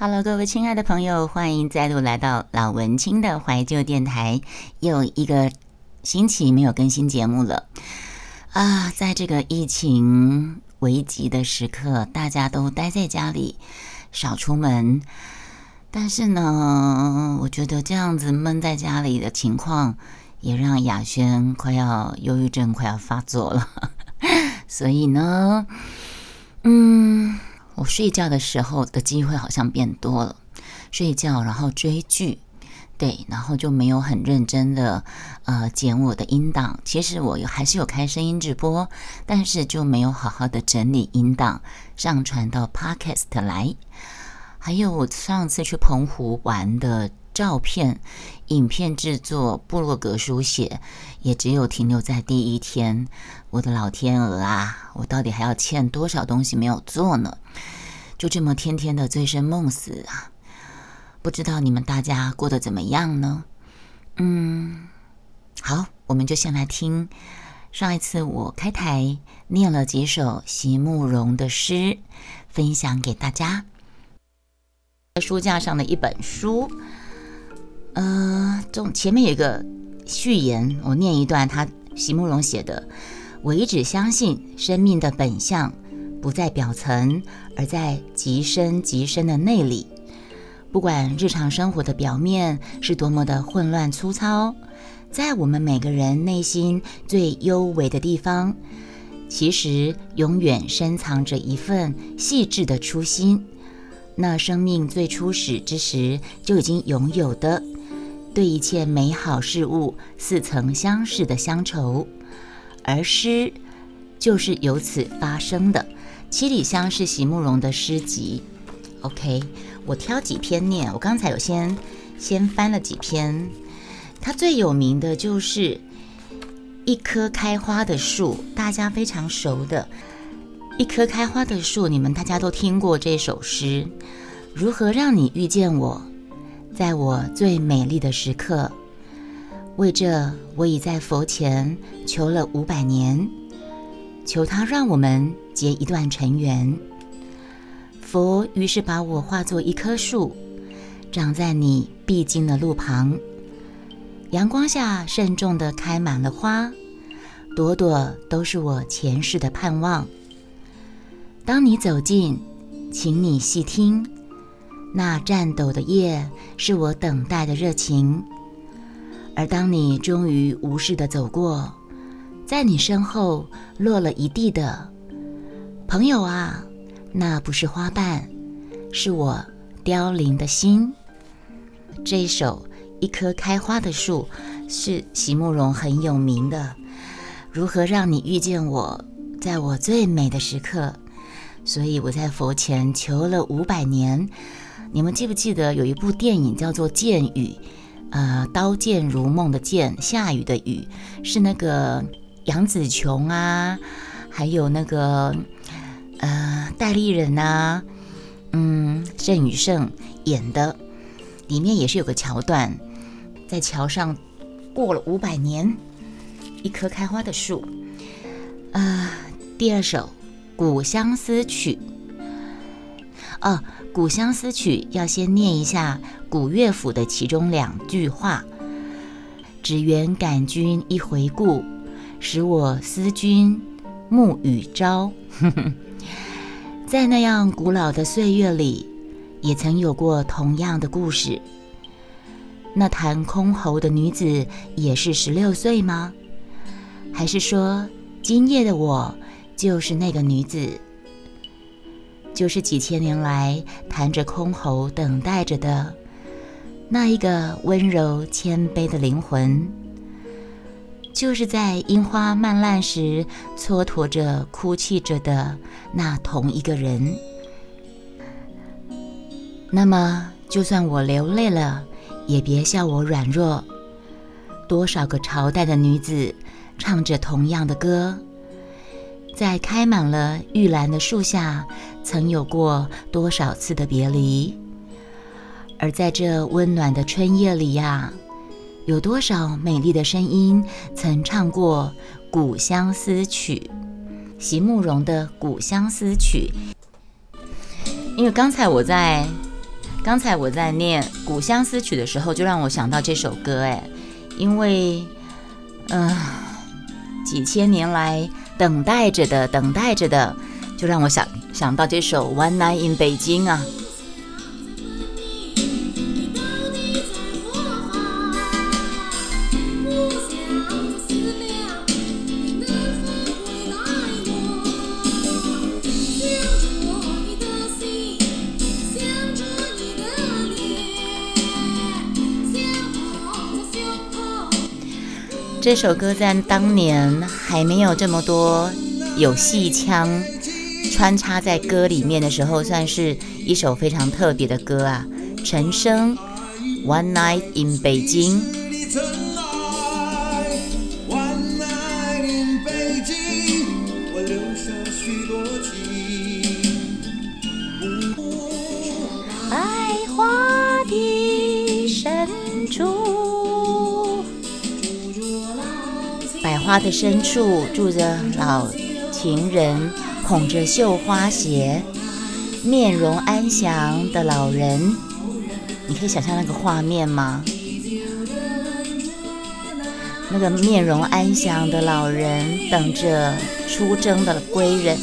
Hello，各位亲爱的朋友，欢迎再度来到老文青的怀旧电台。又一个星期没有更新节目了啊！在这个疫情危急的时刻，大家都待在家里，少出门。但是呢，我觉得这样子闷在家里的情况，也让雅轩快要忧郁症快要发作了。所以呢，嗯。睡觉的时候的机会好像变多了，睡觉然后追剧，对，然后就没有很认真的呃剪我的音档。其实我有还是有开声音直播，但是就没有好好的整理音档上传到 Podcast 来。还有我上次去澎湖玩的。照片、影片制作、部落格书写，也只有停留在第一天。我的老天鹅啊，我到底还要欠多少东西没有做呢？就这么天天的醉生梦死啊！不知道你们大家过得怎么样呢？嗯，好，我们就先来听上一次我开台念了几首席慕容的诗，分享给大家。书架上的一本书。呃，中前面有一个序言，我念一段，他席慕容写的：“我一直相信，生命的本相不在表层，而在极深极深的内里。不管日常生活的表面是多么的混乱粗糙，在我们每个人内心最幽微的地方，其实永远深藏着一份细致的初心。那生命最初始之时就已经拥有的。”对一切美好事物似曾相识的乡愁，而诗就是由此发生的。七里香是席慕容的诗集。OK，我挑几篇念。我刚才有先先翻了几篇，它最有名的就是一棵开花的树，大家非常熟的。一棵开花的树，你们大家都听过这首诗。如何让你遇见我？在我最美丽的时刻，为这我已在佛前求了五百年，求他让我们结一段尘缘。佛于是把我化作一棵树，长在你必经的路旁，阳光下慎重地开满了花，朵朵都是我前世的盼望。当你走近，请你细听。那颤抖的叶是我等待的热情，而当你终于无视的走过，在你身后落了一地的朋友啊，那不是花瓣，是我凋零的心。这一首《一棵开花的树》是席慕容很有名的。如何让你遇见我，在我最美的时刻？所以我在佛前求了五百年。你们记不记得有一部电影叫做《剑雨》？呃，刀剑如梦的剑，下雨的雨，是那个杨紫琼啊，还有那个呃戴立忍呐，嗯，郑宇盛演的。里面也是有个桥段，在桥上过了五百年，一棵开花的树。啊，第二首《古相思曲》。哦。《古相思曲》要先念一下古乐府的其中两句话：“只缘感君一回顾，使我思君暮与朝。” 在那样古老的岁月里，也曾有过同样的故事。那弹箜篌的女子也是十六岁吗？还是说，今夜的我就是那个女子？就是几千年来弹着箜篌等待着的那一个温柔谦卑的灵魂，就是在樱花漫烂时蹉跎着哭泣着的那同一个人。那么，就算我流泪了，也别笑我软弱。多少个朝代的女子唱着同样的歌。在开满了玉兰的树下，曾有过多少次的别离？而在这温暖的春夜里呀，有多少美丽的声音曾唱过《古相思曲》？席慕容的《古相思曲》。因为刚才我在刚才我在念《古相思曲》的时候，就让我想到这首歌，哎，因为，嗯，几千年来等待着的，等待着的，就让我想想到这首《One Night in 北京》啊。这首歌在当年还没有这么多有戏腔穿插在歌里面的时候，算是一首非常特别的歌啊。陈升《One Night in Beijing》。花的深处住着老情人，捧着绣花鞋，面容安详的老人。你可以想象那个画面吗？那个面容安详的老人等着出征的归人。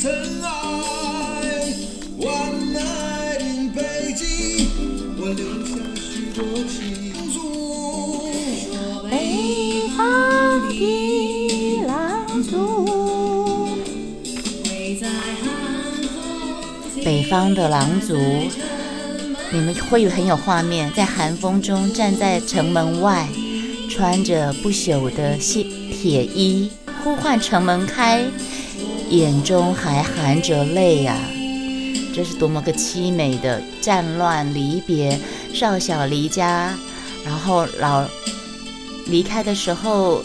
尘埃北方的狼族，北方的狼族你们会有很有画面，在寒风中站在城门外，穿着不朽的铁铁衣，呼唤城门开，眼中还含着泪呀！这是多么个凄美的战乱离别，少小离家，然后老离开的时候，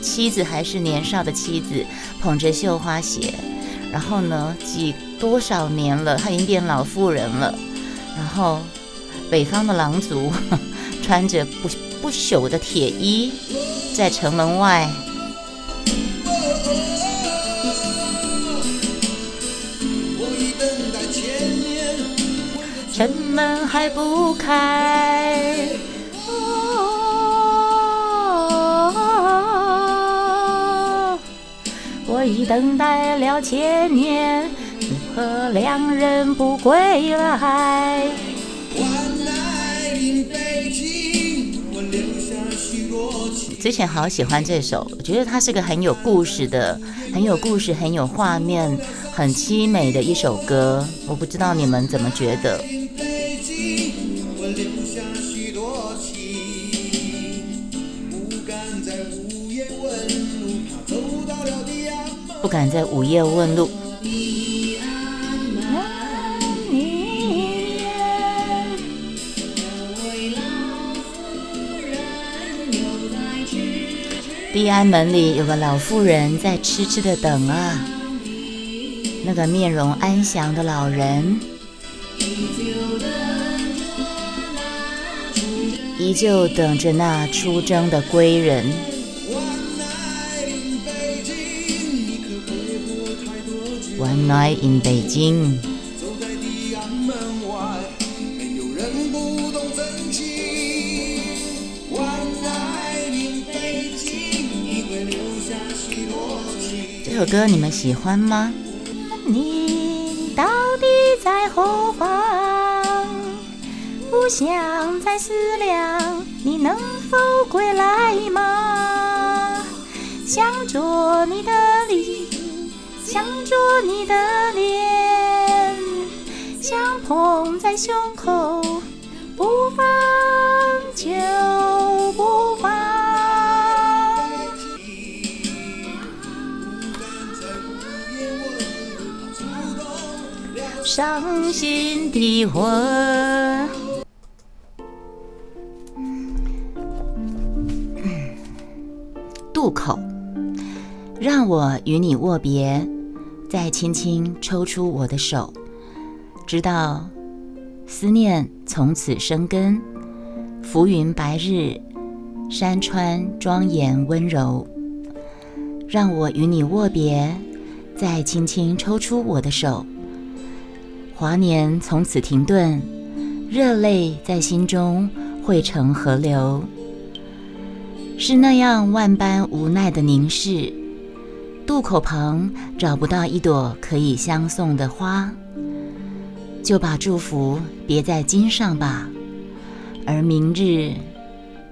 妻子还是年少的妻子，捧着绣花鞋，然后呢，几。多少年了，她已经变老妇人了。然后，北方的狼族穿着不不朽的铁衣，在城门外。城门还不开，我已等待了千年。和两人不归来。之前好喜欢这首，我觉得它是个很有故事的、很有故事、很有画面、很凄美的一首歌。我不知道你们怎么觉得？敢在午夜问路。地安门里有个老妇人在痴痴的等啊，那个面容安详的老人，依旧等着那出征的归人。One night in 北京。这首歌你们喜欢吗？你到底在何方？不想再思量，你能否归来吗？想着你的脸，想着你的脸，想捧在胸口，不放就不放。伤心的魂，渡口，让我与你握别，再轻轻抽出我的手，直到思念从此生根，浮云白日，山川庄严温柔，让我与你握别，再轻轻抽出我的手。华年从此停顿，热泪在心中汇成河流，是那样万般无奈的凝视。渡口旁找不到一朵可以相送的花，就把祝福别在襟上吧。而明日，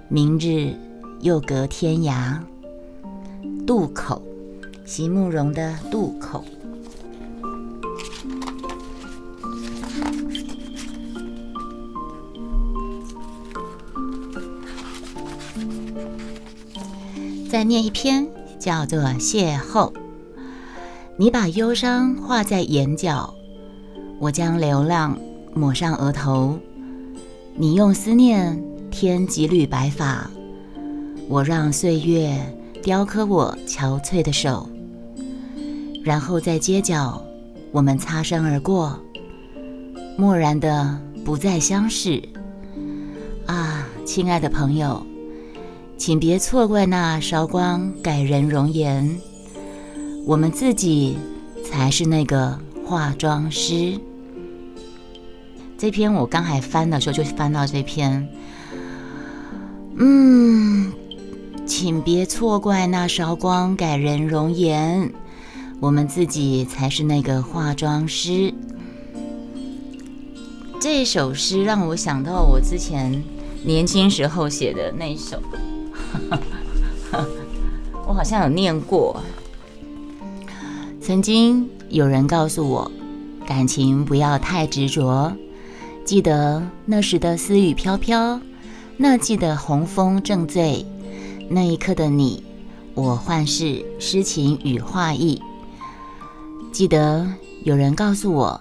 明日又隔天涯。渡口，席慕容的渡口。再念一篇，叫做《邂逅》。你把忧伤画在眼角，我将流浪抹上额头。你用思念添几缕白发，我让岁月雕刻我憔悴的手。然后在街角，我们擦身而过，漠然的不再相识。啊，亲爱的朋友。请别错怪那韶光改人容颜，我们自己才是那个化妆师。这篇我刚还翻的时候就翻到这篇，嗯，请别错怪那韶光改人容颜，我们自己才是那个化妆师。这首诗让我想到我之前年轻时候写的那首。我好像有念过。曾经有人告诉我，感情不要太执着。记得那时的丝雨飘飘，那季的红枫正醉，那一刻的你，我幻视诗情与画意。记得有人告诉我，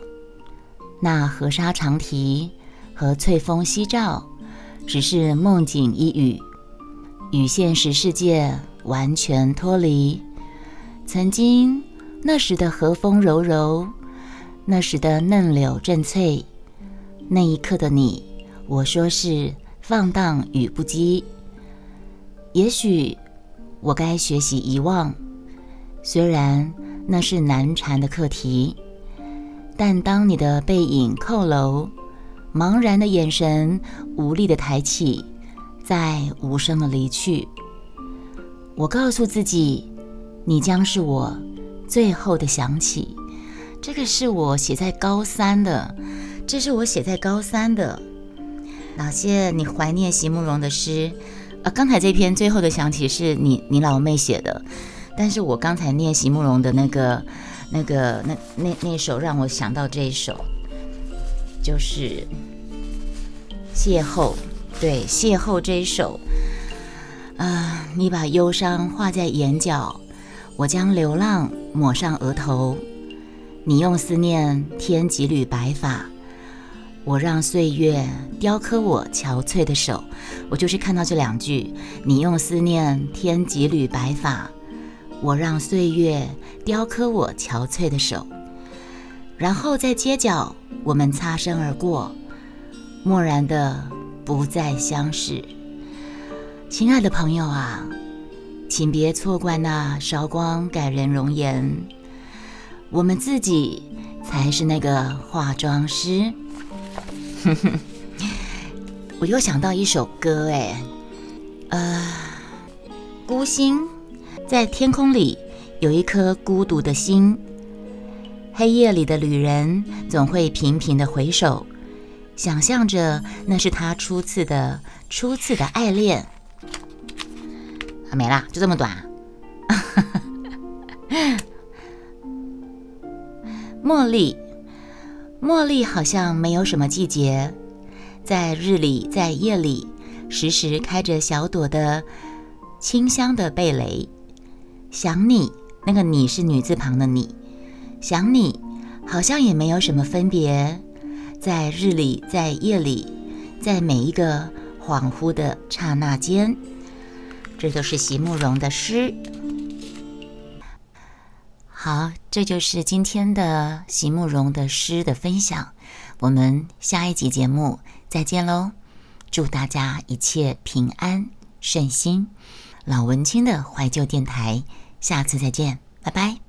那河沙长堤和翠峰夕照，只是梦境一语。与现实世界完全脱离。曾经那时的和风柔柔，那时的嫩柳正翠，那一刻的你，我说是放荡与不羁。也许我该学习遗忘，虽然那是难缠的课题，但当你的背影扣楼，茫然的眼神无力的抬起。在无声的离去，我告诉自己，你将是我最后的想起。这个是我写在高三的，这是我写在高三的。老谢，你怀念席慕容的诗？呃，刚才这篇最后的想起是你你老妹写的，但是我刚才念席慕容的那个那个那那那首，让我想到这一首，就是邂逅。对，邂逅这一首，啊，你把忧伤画在眼角，我将流浪抹上额头，你用思念添几缕白发，我让岁月雕刻我憔悴的手。我就是看到这两句，你用思念添几缕白发，我让岁月雕刻我憔悴的手。然后在街角，我们擦身而过，漠然的。不再相识，亲爱的朋友啊，请别错怪那韶光改人容颜，我们自己才是那个化妆师。我又想到一首歌，哎，呃，孤星在天空里有一颗孤独的心，黑夜里的旅人总会频频的回首。想象着那是他初次的初次的爱恋，啊，没啦，就这么短。茉莉，茉莉好像没有什么季节，在日里，在夜里，时时开着小朵的清香的蓓蕾。想你，那个你是女字旁的你，想你好像也没有什么分别。在日里，在夜里，在每一个恍惚的刹那间，这都是席慕容的诗。好，这就是今天的席慕容的诗的分享。我们下一集节目再见喽！祝大家一切平安。顺心。老文青的怀旧电台，下次再见，拜拜。